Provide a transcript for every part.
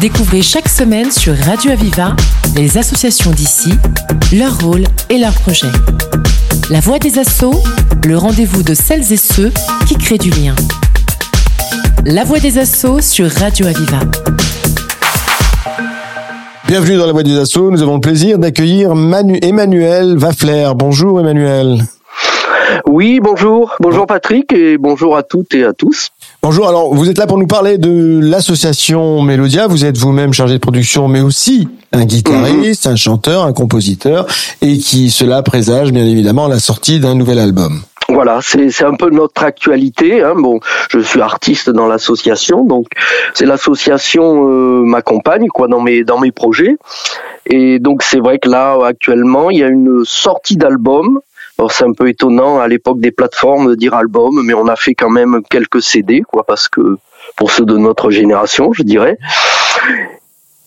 Découvrez chaque semaine sur Radio Aviva les associations d'ici, leur rôle et leurs projets. La voix des assauts, le rendez-vous de celles et ceux qui créent du lien. La voix des assauts sur Radio Aviva. Bienvenue dans la voix des assauts. Nous avons le plaisir d'accueillir Manu Emmanuel Waffler. Bonjour Emmanuel. Oui, bonjour. Bonjour Patrick et bonjour à toutes et à tous. Bonjour, alors vous êtes là pour nous parler de l'association Mélodia, vous êtes vous-même chargé de production mais aussi un guitariste, un chanteur, un compositeur et qui cela présage bien évidemment la sortie d'un nouvel album. Voilà, c'est un peu notre actualité. Hein. Bon, je suis artiste dans l'association, donc c'est l'association euh, m'accompagne quoi dans mes dans mes projets. Et donc c'est vrai que là actuellement il y a une sortie d'album alors c'est un peu étonnant à l'époque des plateformes de dire album, mais on a fait quand même quelques CD, quoi, parce que pour ceux de notre génération, je dirais.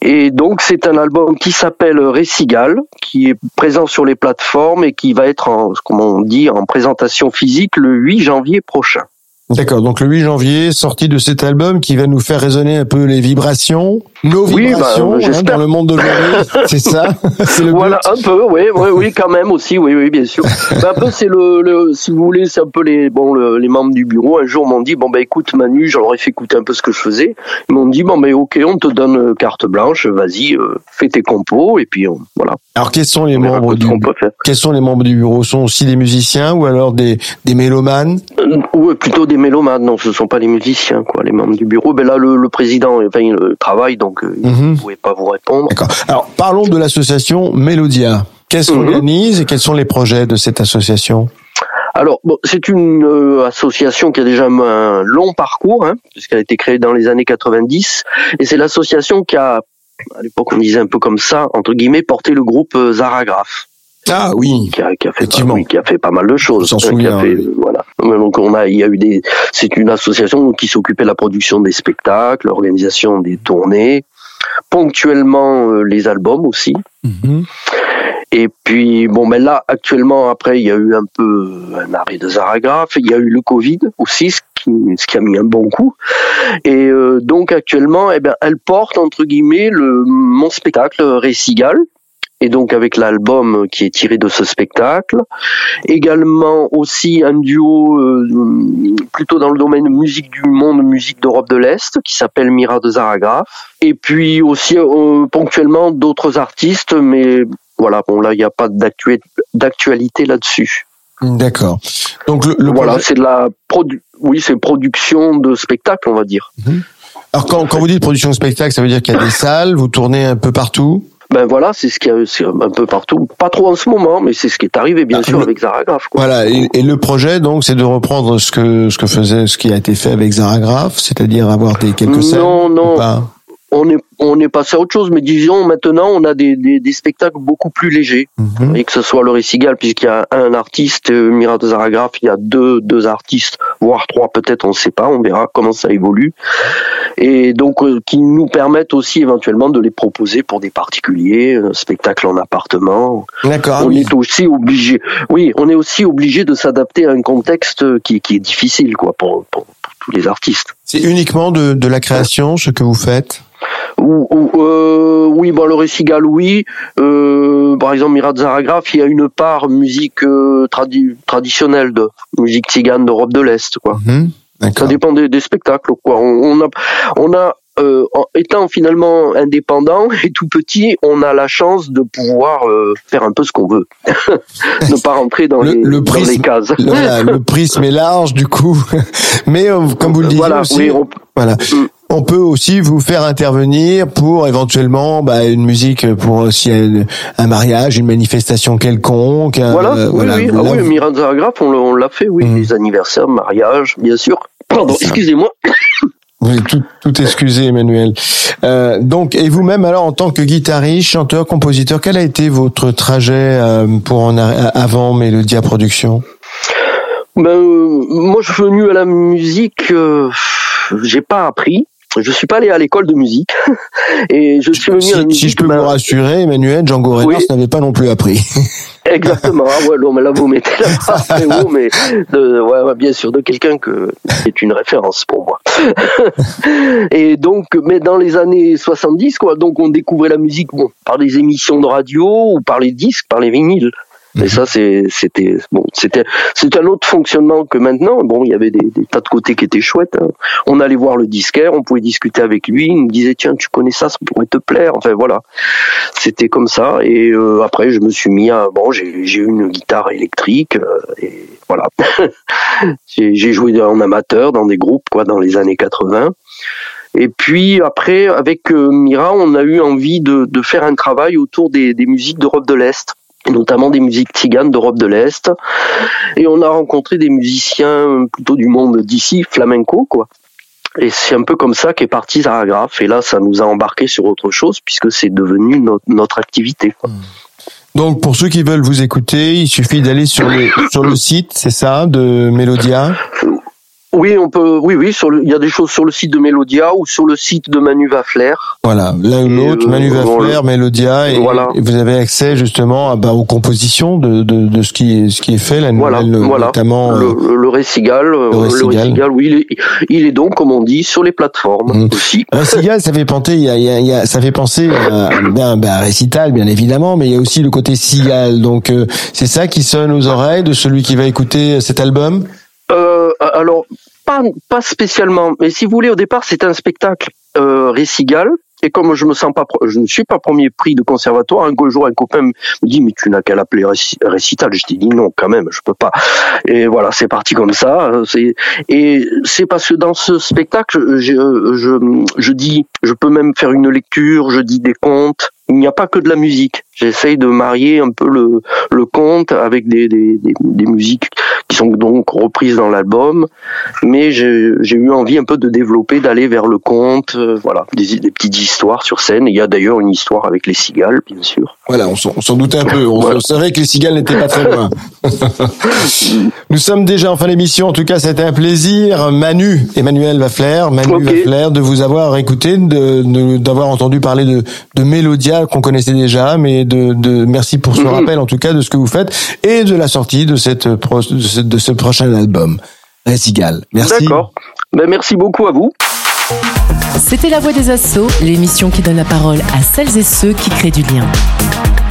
Et donc c'est un album qui s'appelle Récigal, qui est présent sur les plateformes et qui va être en, comment on dit, en présentation physique le 8 janvier prochain. D'accord, donc le 8 janvier, sortie de cet album qui va nous faire résonner un peu les vibrations, nos vibrations oui, bah, hein, dans le monde d'aujourd'hui, c'est ça le Voilà, un peu, oui, oui, oui, quand même aussi, oui, oui, bien sûr. Ben, un peu, c'est le, le, si vous voulez, c'est un peu les, bon, les membres du bureau. Un jour, m'ont dit, bon ben écoute, Manu, j'aurais fait écouter un peu ce que je faisais. Ils m'ont dit, bon ben ok, on te donne carte blanche, vas-y, euh, fais tes compos, et puis voilà. Alors, quels sont les membres du, quels sont les membres du bureau? Sont aussi des musiciens ou alors des, des mélomanes? Euh, Oui, plutôt des mélomanes. Non, ce sont pas des musiciens, quoi. Les membres du bureau. Ben là, le, le président, enfin, il travaille, donc euh, il ne mhm. pouvait pas vous répondre. D'accord. Alors, parlons de l'association Mélodia. Qu'est-ce qu'on mhm. organise et quels sont les projets de cette association? Alors, bon, c'est une euh, association qui a déjà un long parcours, hein, puisqu'elle a été créée dans les années 90, et c'est l'association qui a, à l'époque on disait un peu comme ça, entre guillemets, porté le groupe euh, Zaragraph. Ah oui, qui a, qui a fait pas, qui a fait pas mal de choses. S'en souvient. Fait, Voilà. Donc on a, il y a eu des, c'est une association qui s'occupait de la production des spectacles, l'organisation des tournées, ponctuellement euh, les albums aussi. Mhm. Et puis bon, ben là actuellement après il y a eu un peu un arrêt de Zaragraph, il y a eu le Covid aussi, ce qui, ce qui a mis un bon coup. Et euh, donc actuellement, eh ben elle porte entre guillemets le mon spectacle Récigal et donc avec l'album qui est tiré de ce spectacle. Également aussi un duo euh, plutôt dans le domaine musique du monde, musique d'Europe de l'Est, qui s'appelle Mira de Zaragraph. Et puis aussi euh, ponctuellement d'autres artistes, mais voilà, bon là il n'y a pas d'actualité là-dessus. D'accord. Donc le, voilà, c'est de la produ oui, c'est production de spectacle, on va dire. Mhm. Alors quand, quand vous dites production de spectacle, ça veut dire qu'il y a des salles, vous tournez un peu partout? Ben voilà, c'est ce qui est un peu partout, pas trop en ce moment, mais c'est ce qui est arrivé bien ah, sûr avec Zaragraph. Voilà, et, le projet donc c'est de reprendre ce que ce que faisait, ce qui a été fait avec Zaragraph, c'est-à-dire avoir des quelques scènes. Non, non on est on est passé à autre chose, mais disons maintenant on a des, des, des spectacles beaucoup plus légers, mhm. et que ce soit le Récigal puisqu'il y a un artiste, euh, Mira Zaragraph, il y a deux deux artistes, voire trois peut-être, on ne sait pas, on verra comment ça évolue, et donc euh, qui nous permettent aussi éventuellement de les proposer pour des particuliers, un spectacle en appartement. D'accord. On est aussi obligé, oui, on est aussi obligé de s'adapter à un contexte qui, qui est difficile quoi pour, pour, pour tous les artistes. C'est uniquement de, de la création ce que vous faites? Ou, euh, oui, bon, le récigal, oui. Euh, par exemple, Mirat Zaragraph, il y a une part musique euh, traditionnelle de musique tzigane d'Europe de l'Est, quoi. Mhm, ça dépend des, des, spectacles, quoi. On, a, on a euh, étant finalement indépendant et tout petit, on a la chance de pouvoir euh, faire un peu ce qu'on veut, ne pas rentrer dans, les, dans les cases. le prisme est large du coup, mais euh, comme vous le disiez voilà, aussi, on... voilà. On peut aussi vous faire intervenir pour éventuellement bah, une musique pour aussi un, mariage, une manifestation quelconque. Voilà, euh, oui, oui. Ah oui, Miranda Agraf, on l'a fait, oui, mmh. les anniversaires, mariage, bien sûr. Pardon, excusez-moi. Vous êtes tout, tout excusé, Emmanuel. Euh, donc, et vous-même, alors, en tant que guitariste, chanteur, compositeur, quel a été votre trajet euh, pour en avant Mélodia Production ben, euh, moi, je suis venu à la musique, euh, j'ai pas appris. Je suis pas allé à l'école de musique et je suis venu si, à la musique. Si je peux vous rassurer, Emmanuel, Django Reinhardt n'avait pas non plus appris. Exactement. Ah ouais, non, mais là vous mettez la haut, mais de, ouais, bien sûr de quelqu'un que est une référence pour moi. et donc, mais dans les années 70, quoi, donc on découvrait la musique bon, par des émissions de radio ou par les disques, par les vinyles. Mais mhm. ça, c'était bon, c'était c'est un autre fonctionnement que maintenant. Bon, il y avait des, des tas de côtés qui étaient chouettes. Hein. On allait voir le disquaire, on pouvait discuter avec lui. Il me disait tiens, tu connais ça, ça pourrait te plaire. Enfin voilà, c'était comme ça. Et euh, après, je me suis mis à bon, j'ai eu une guitare électrique euh, et voilà. j'ai joué en amateur dans des groupes quoi dans les années 80. Et puis après, avec euh, Mira, on a eu envie de, de faire un travail autour des, des musiques d'Europe de l'Est notamment des musiques tziganes d'Europe de l'Est. Et on a rencontré des musiciens plutôt du monde d'ici, flamenco, quoi. Et c'est un peu comme ça qu'est parti Zaragraph. Et là, ça nous a embarqué sur autre chose puisque c'est devenu notre, notre activité. Quoi. Donc, pour ceux qui veulent vous écouter, il suffit d'aller sur le, sur le site, c'est ça, de Melodia? Oui, on peut. Oui, oui. Sur il y a des choses sur le site de Melodia ou sur le site de Manu Vafler. Voilà, l'un ou l'autre, euh, Manu Vafler, Melodia, et, voilà. vous avez accès justement à, bah, aux compositions de, de, de, ce qui est ce qui est fait, la nouvelle, voilà, notamment le, euh, le Récigal. Le euh, Récigal, oui, il est, il est, donc, comme on dit, sur les plateformes mmh. aussi. Récigal, ça fait penser, il y a, il y a, ça fait penser à, ben, ben, récital, bien évidemment, mais il y a aussi le côté cigale. Donc, c'est ça qui sonne aux oreilles de celui qui va écouter cet album? Euh, alors, pas, pas spécialement. Mais si vous voulez, au départ, c'était un spectacle euh, récigal. Et comme je me sens pas, je ne suis pas premier prix de conservatoire, un jour un copain me dit mais tu n'as qu'à l'appeler récital. Je dis non quand même, je peux pas. Et voilà, c'est parti comme ça. Et c'est parce que dans ce spectacle, je, je, je dis, je peux même faire une lecture, je dis des contes. Il n'y a pas que de la musique. J'essaye de marier un peu le, le conte avec des, des, des musiques qui sont donc reprises dans l'album. Mais j'ai eu envie un peu de développer, d'aller vers le conte, euh, voilà, des, des, petites histoires sur scène. Il y a d'ailleurs une histoire avec les cigales, bien sûr. Voilà, on s'en doutait un peu. On, savait que les cigales n'étaient pas très loin. Nous sommes déjà en fin d'émission. En tout cas, c'était un plaisir, Manu, Emmanuel Vaffler, Manu Vaffler, de vous avoir écouté, de d'avoir entendu parler de, de Mélodia qu'on connaissait déjà, mais de, merci pour ce mhm. rappel en tout cas de ce que vous faites et de la sortie de cette de ce, prochain album. Récigal. Merci. D'accord. Ben, merci beaucoup à vous. C'était La Voix des Assauts, l'émission qui donne la parole à celles et ceux qui créent du lien.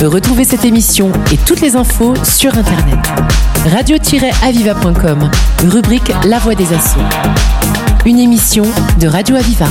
Retrouvez cette émission et toutes les infos sur Internet. Radio-aviva.com, rubrique La Voix des Assauts. Une émission de Radio Aviva.